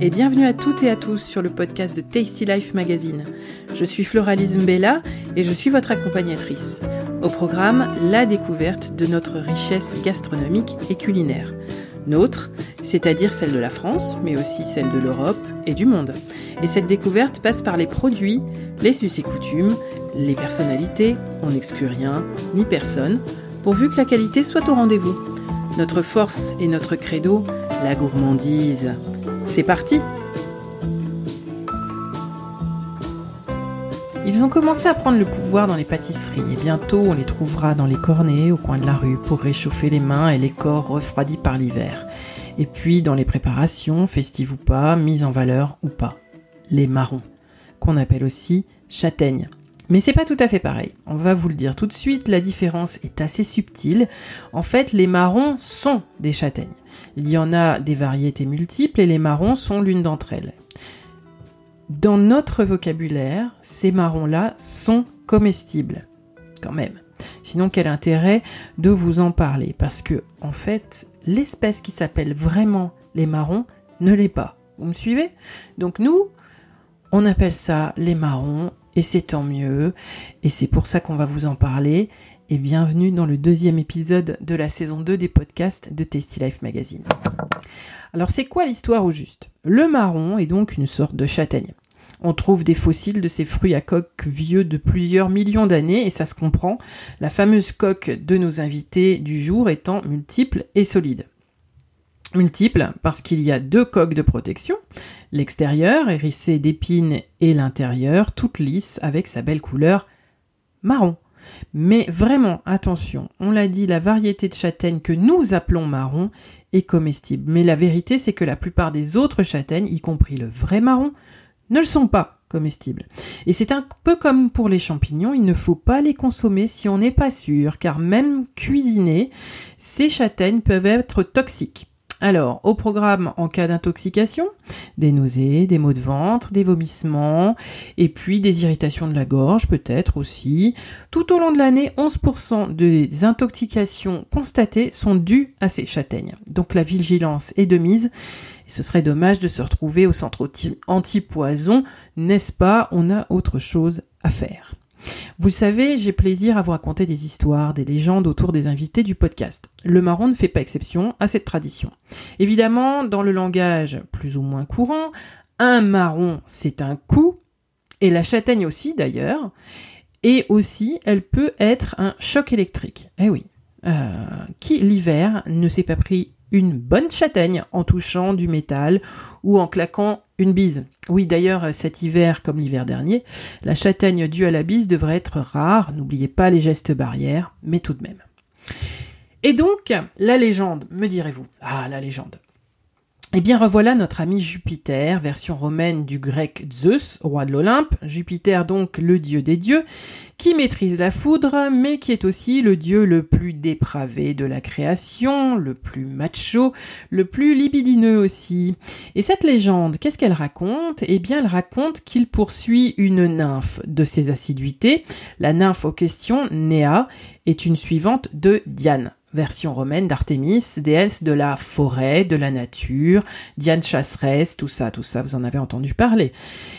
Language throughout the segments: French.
et bienvenue à toutes et à tous sur le podcast de Tasty Life Magazine. Je suis Floralise Mbella et je suis votre accompagnatrice. Au programme, la découverte de notre richesse gastronomique et culinaire. Nôtre, c'est-à-dire celle de la France, mais aussi celle de l'Europe et du monde. Et cette découverte passe par les produits, les us et coutumes, les personnalités, on n'exclut rien, ni personne, pourvu que la qualité soit au rendez-vous. Notre force et notre credo, la gourmandise. C'est parti Ils ont commencé à prendre le pouvoir dans les pâtisseries et bientôt on les trouvera dans les cornets au coin de la rue pour réchauffer les mains et les corps refroidis par l'hiver. Et puis dans les préparations, festives ou pas, mises en valeur ou pas. Les marrons, qu'on appelle aussi châtaignes. Mais c'est pas tout à fait pareil. On va vous le dire tout de suite, la différence est assez subtile. En fait, les marrons sont des châtaignes. Il y en a des variétés multiples et les marrons sont l'une d'entre elles. Dans notre vocabulaire, ces marrons-là sont comestibles. Quand même. Sinon, quel intérêt de vous en parler? Parce que, en fait, l'espèce qui s'appelle vraiment les marrons ne l'est pas. Vous me suivez? Donc nous, on appelle ça les marrons et c'est tant mieux. Et c'est pour ça qu'on va vous en parler. Et bienvenue dans le deuxième épisode de la saison 2 des podcasts de Tasty Life Magazine. Alors c'est quoi l'histoire au juste? Le marron est donc une sorte de châtaigne. On trouve des fossiles de ces fruits à coque vieux de plusieurs millions d'années et ça se comprend, la fameuse coque de nos invités du jour étant multiple et solide. Multiple parce qu'il y a deux coques de protection, l'extérieur hérissé d'épines et l'intérieur toute lisse avec sa belle couleur marron. Mais vraiment, attention, on l'a dit, la variété de châtaigne que nous appelons marron est comestible. Mais la vérité, c'est que la plupart des autres châtaignes, y compris le vrai marron, ne le sont pas comestibles. Et c'est un peu comme pour les champignons, il ne faut pas les consommer si on n'est pas sûr, car même cuisinés, ces châtaignes peuvent être toxiques. Alors, au programme en cas d'intoxication, des nausées, des maux de ventre, des vomissements, et puis des irritations de la gorge peut-être aussi. Tout au long de l'année, 11% des intoxications constatées sont dues à ces châtaignes. Donc la vigilance est de mise. Et ce serait dommage de se retrouver au centre anti-poison, n'est-ce pas? On a autre chose à faire. Vous savez, j'ai plaisir à vous raconter des histoires, des légendes autour des invités du podcast. Le marron ne fait pas exception à cette tradition. Évidemment, dans le langage plus ou moins courant, un marron, c'est un coup, et la châtaigne aussi d'ailleurs, et aussi, elle peut être un choc électrique. Eh oui. Euh, qui l'hiver ne s'est pas pris une bonne châtaigne en touchant du métal ou en claquant une bise. Oui, d'ailleurs, cet hiver, comme l'hiver dernier, la châtaigne due à la bise devrait être rare. N'oubliez pas les gestes barrières, mais tout de même. Et donc, la légende, me direz-vous? Ah, la légende. Eh bien revoilà notre ami Jupiter, version romaine du grec Zeus, roi de l'Olympe, Jupiter donc le dieu des dieux, qui maîtrise la foudre, mais qui est aussi le dieu le plus dépravé de la création, le plus macho, le plus libidineux aussi. Et cette légende, qu'est-ce qu'elle raconte? Eh bien elle raconte qu'il poursuit une nymphe de ses assiduités. La nymphe aux questions, Néa, est une suivante de Diane version romaine d'Artémis, déesse de la forêt, de la nature, Diane chasseresse, tout ça, tout ça, vous en avez entendu parler.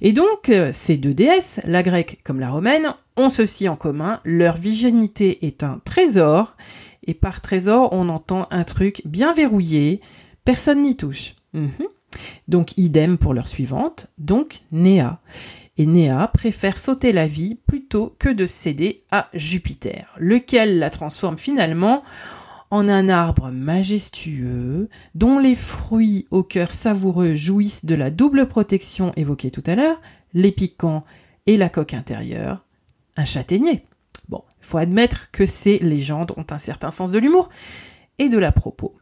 Et donc, euh, ces deux déesses, la grecque comme la romaine, ont ceci en commun, leur virginité est un trésor, et par trésor, on entend un truc bien verrouillé, personne n'y touche. Mhm. Donc, idem pour leur suivante, donc Néa et Néa préfère sauter la vie plutôt que de céder à Jupiter, lequel la transforme finalement en un arbre majestueux dont les fruits au cœur savoureux jouissent de la double protection évoquée tout à l'heure, les piquants et la coque intérieure, un châtaignier. Bon, il faut admettre que ces légendes ont un certain sens de l'humour et de la propos.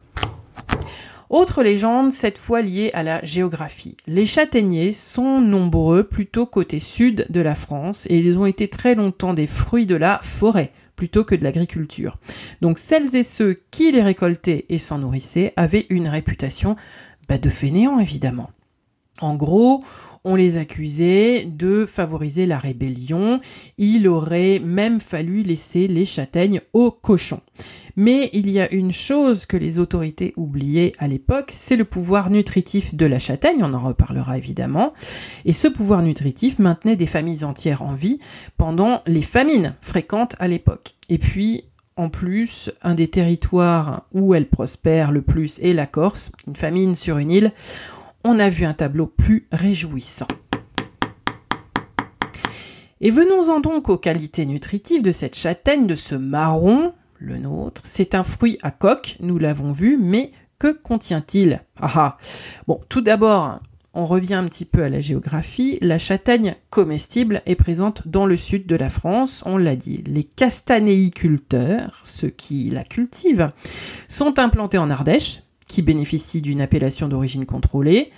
Autre légende, cette fois liée à la géographie. Les châtaigniers sont nombreux plutôt côté sud de la France et ils ont été très longtemps des fruits de la forêt plutôt que de l'agriculture. Donc celles et ceux qui les récoltaient et s'en nourrissaient avaient une réputation bah, de fainéants évidemment. En gros, on les accusait de favoriser la rébellion. Il aurait même fallu laisser les châtaignes aux cochons. Mais il y a une chose que les autorités oubliaient à l'époque, c'est le pouvoir nutritif de la châtaigne, on en reparlera évidemment. Et ce pouvoir nutritif maintenait des familles entières en vie pendant les famines fréquentes à l'époque. Et puis, en plus, un des territoires où elle prospère le plus est la Corse, une famine sur une île. On a vu un tableau plus réjouissant. Et venons-en donc aux qualités nutritives de cette châtaigne, de ce marron, le nôtre. C'est un fruit à coque, nous l'avons vu, mais que contient-il? Ah, ah Bon, tout d'abord, on revient un petit peu à la géographie. La châtaigne comestible est présente dans le sud de la France, on l'a dit. Les castanéiculteurs, ceux qui la cultivent, sont implantés en Ardèche, qui bénéficie d'une appellation d'origine contrôlée,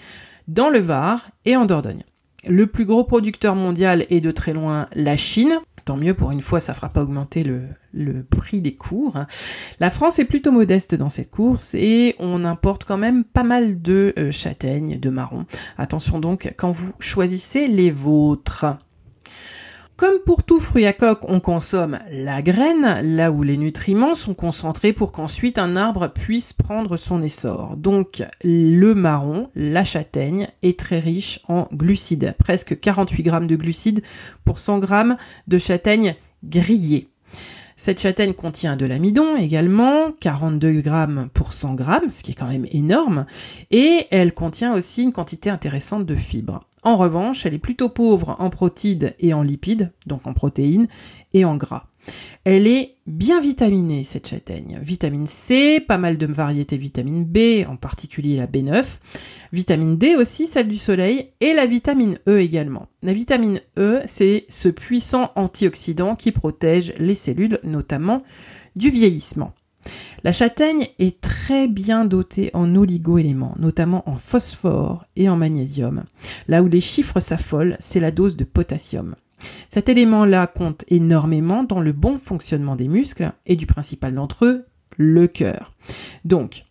dans le Var et en Dordogne. Le plus gros producteur mondial est de très loin la Chine. Tant mieux, pour une fois, ça fera pas augmenter le, prix des cours. La France est plutôt modeste dans cette course et on importe quand même pas mal de euh, châtaignes, de marrons. Attention donc quand vous choisissez les vôtres. Comme pour tout fruit à coque, on consomme la graine, là où les nutriments sont concentrés pour qu'ensuite un arbre puisse prendre son essor. Donc le marron, la châtaigne, est très riche en glucides, presque 48 grammes de glucides pour 100 grammes de châtaigne grillée. Cette châtaigne contient de l'amidon également, 42 grammes pour 100 grammes, ce qui est quand même énorme, et elle contient aussi une quantité intéressante de fibres. En revanche, elle est plutôt pauvre en protides et en lipides, donc en protéines et en gras. Elle est bien vitaminée, cette châtaigne. Vitamine C, pas mal de variétés vitamine B, en particulier la B9. Vitamine D aussi, celle du soleil, et la vitamine E également. La vitamine E, c'est ce puissant antioxydant qui protège les cellules, notamment du vieillissement. La châtaigne est très bien dotée en oligoéléments, notamment en phosphore et en magnésium. Là où les chiffres s'affolent, c'est la dose de potassium. Cet élément-là compte énormément dans le bon fonctionnement des muscles et du principal d'entre eux, le cœur. Donc,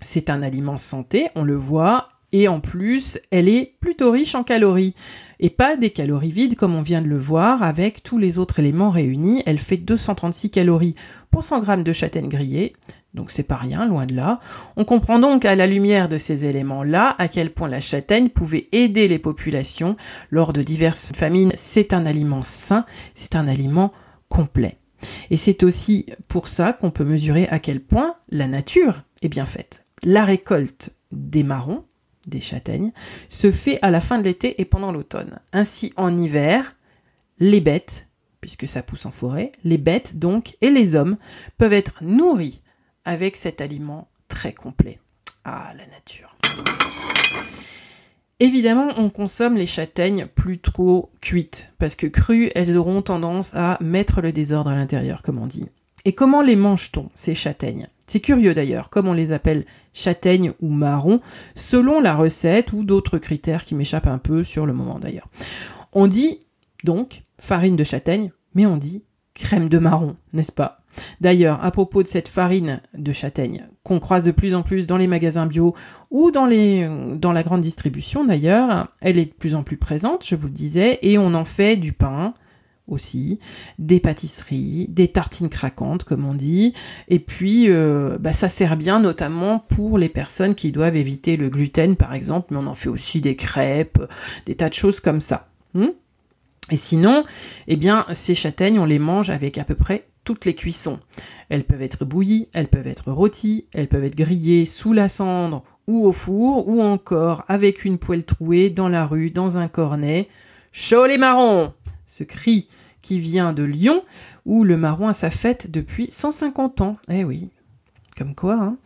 c'est un aliment santé, on le voit, et en plus, elle est plutôt riche en calories. Et pas des calories vides comme on vient de le voir avec tous les autres éléments réunis. Elle fait 236 calories pour 100 grammes de châtaigne grillée. Donc c'est pas rien, loin de là. On comprend donc à la lumière de ces éléments-là à quel point la châtaigne pouvait aider les populations lors de diverses famines. C'est un aliment sain, c'est un aliment complet. Et c'est aussi pour ça qu'on peut mesurer à quel point la nature est bien faite. La récolte des marrons, des châtaignes, se fait à la fin de l'été et pendant l'automne. Ainsi, en hiver, les bêtes, puisque ça pousse en forêt, les bêtes donc et les hommes peuvent être nourris avec cet aliment très complet. Ah, la nature. Évidemment, on consomme les châtaignes plus trop cuites, parce que crues, elles auront tendance à mettre le désordre à l'intérieur, comme on dit. Et comment les mange-t-on, ces châtaignes? C'est curieux d'ailleurs, comme on les appelle châtaignes ou marrons, selon la recette ou d'autres critères qui m'échappent un peu sur le moment d'ailleurs. On dit donc farine de châtaigne, mais on dit crème de marron, n'est-ce pas? D'ailleurs, à propos de cette farine de châtaigne qu'on croise de plus en plus dans les magasins bio ou dans les dans la grande distribution d'ailleurs, elle est de plus en plus présente, je vous le disais, et on en fait du pain, aussi, des pâtisseries, des tartines craquantes comme on dit, et puis euh, bah, ça sert bien notamment pour les personnes qui doivent éviter le gluten par exemple, mais on en fait aussi des crêpes, des tas de choses comme ça. Hmm? Et sinon, eh bien, ces châtaignes, on les mange avec à peu près toutes les cuissons. Elles peuvent être bouillies, elles peuvent être rôties, elles peuvent être grillées sous la cendre ou au four, ou encore avec une poêle trouée dans la rue, dans un cornet. Chaud les marrons Ce cri qui vient de Lyon, où le marron a sa fête depuis 150 ans. Eh oui, comme quoi, hein.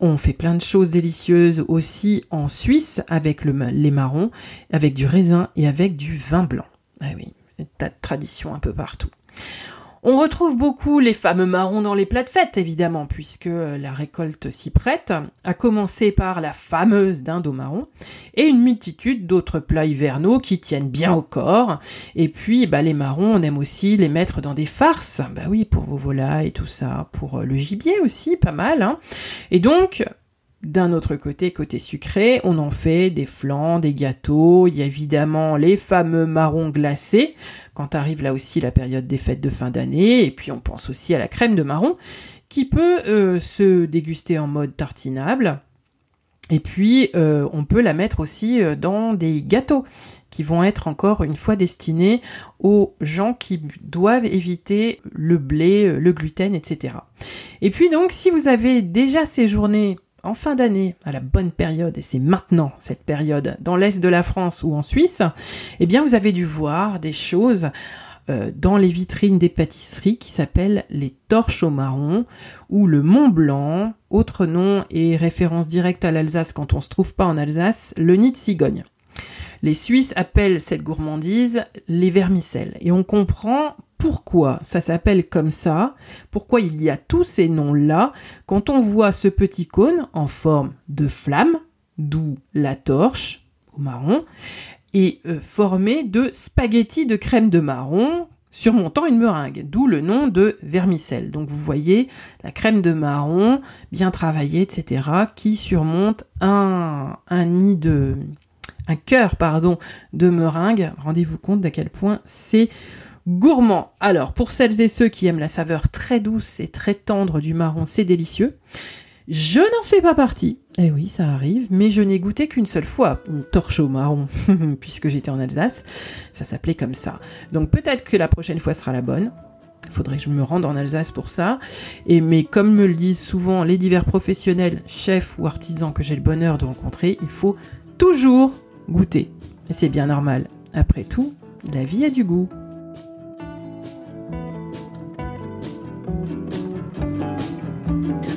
On fait plein de choses délicieuses aussi en Suisse avec le, les marrons, avec du raisin et avec du vin blanc. Eh oui, tas de traditions un peu partout. On retrouve beaucoup les fameux marrons dans les plats de fête, évidemment, puisque la récolte s'y prête, à commencer par la fameuse dinde au marron, et une multitude d'autres plats hivernaux qui tiennent bien au corps. Et puis, bah, les marrons, on aime aussi les mettre dans des farces, bah oui, pour vos volailles et tout ça, pour le gibier aussi, pas mal. Hein. Et donc, d'un autre côté, côté sucré, on en fait des flans, des gâteaux, il y a évidemment les fameux marrons glacés, quand arrive là aussi la période des fêtes de fin d'année, et puis on pense aussi à la crème de marron, qui peut euh, se déguster en mode tartinable, et puis euh, on peut la mettre aussi euh, dans des gâteaux qui vont être encore une fois destinés aux gens qui doivent éviter le blé, le gluten, etc. Et puis donc si vous avez déjà séjourné en fin d'année, à la bonne période, et c'est maintenant cette période, dans l'est de la France ou en Suisse, eh bien vous avez dû voir des choses euh, dans les vitrines des pâtisseries qui s'appellent les torches au marron ou le Mont Blanc, autre nom et référence directe à l'Alsace quand on se trouve pas en Alsace, le nid de cigogne. Les Suisses appellent cette gourmandise les vermicelles et on comprend pourquoi ça s'appelle comme ça, pourquoi il y a tous ces noms-là quand on voit ce petit cône en forme de flamme, d'où la torche au marron, et euh, formé de spaghettis de crème de marron surmontant une meringue, d'où le nom de vermicelle. Donc vous voyez la crème de marron bien travaillée, etc., qui surmonte un, nid de un cœur pardon de meringue. Rendez-vous compte d'à quel point c'est gourmand. Alors, pour celles et ceux qui aiment la saveur très douce et très tendre du marron, c'est délicieux. Je n'en fais pas partie. Eh oui, ça arrive, mais je n'ai goûté qu'une seule fois une torche au marron, puisque j'étais en Alsace. Ça s'appelait comme ça. Donc peut-être que la prochaine fois sera la bonne. Faudrait que je me rende en Alsace pour ça. Et mais comme me le disent souvent les divers professionnels, chefs ou artisans que j'ai le bonheur de rencontrer, il faut toujours goûter. Et c'est bien normal. Après tout, la vie a du goût.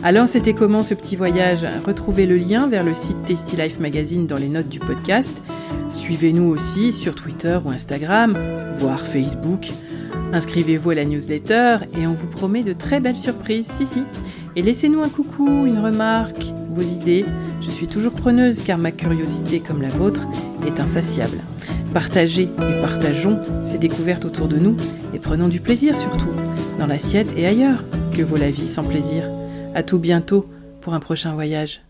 Alors c'était comment ce petit voyage Retrouvez le lien vers le site Tasty Life Magazine dans les notes du podcast. Suivez-nous aussi sur Twitter ou Instagram, voire Facebook. Inscrivez-vous à la newsletter et on vous promet de très belles surprises, si si. Et laissez-nous un coucou, une remarque, vos idées. Je suis toujours preneuse car ma curiosité comme la vôtre est insatiable. Partagez et partageons ces découvertes autour de nous et prenons du plaisir surtout, dans l'assiette et ailleurs. Que vaut la vie sans plaisir? À tout bientôt pour un prochain voyage.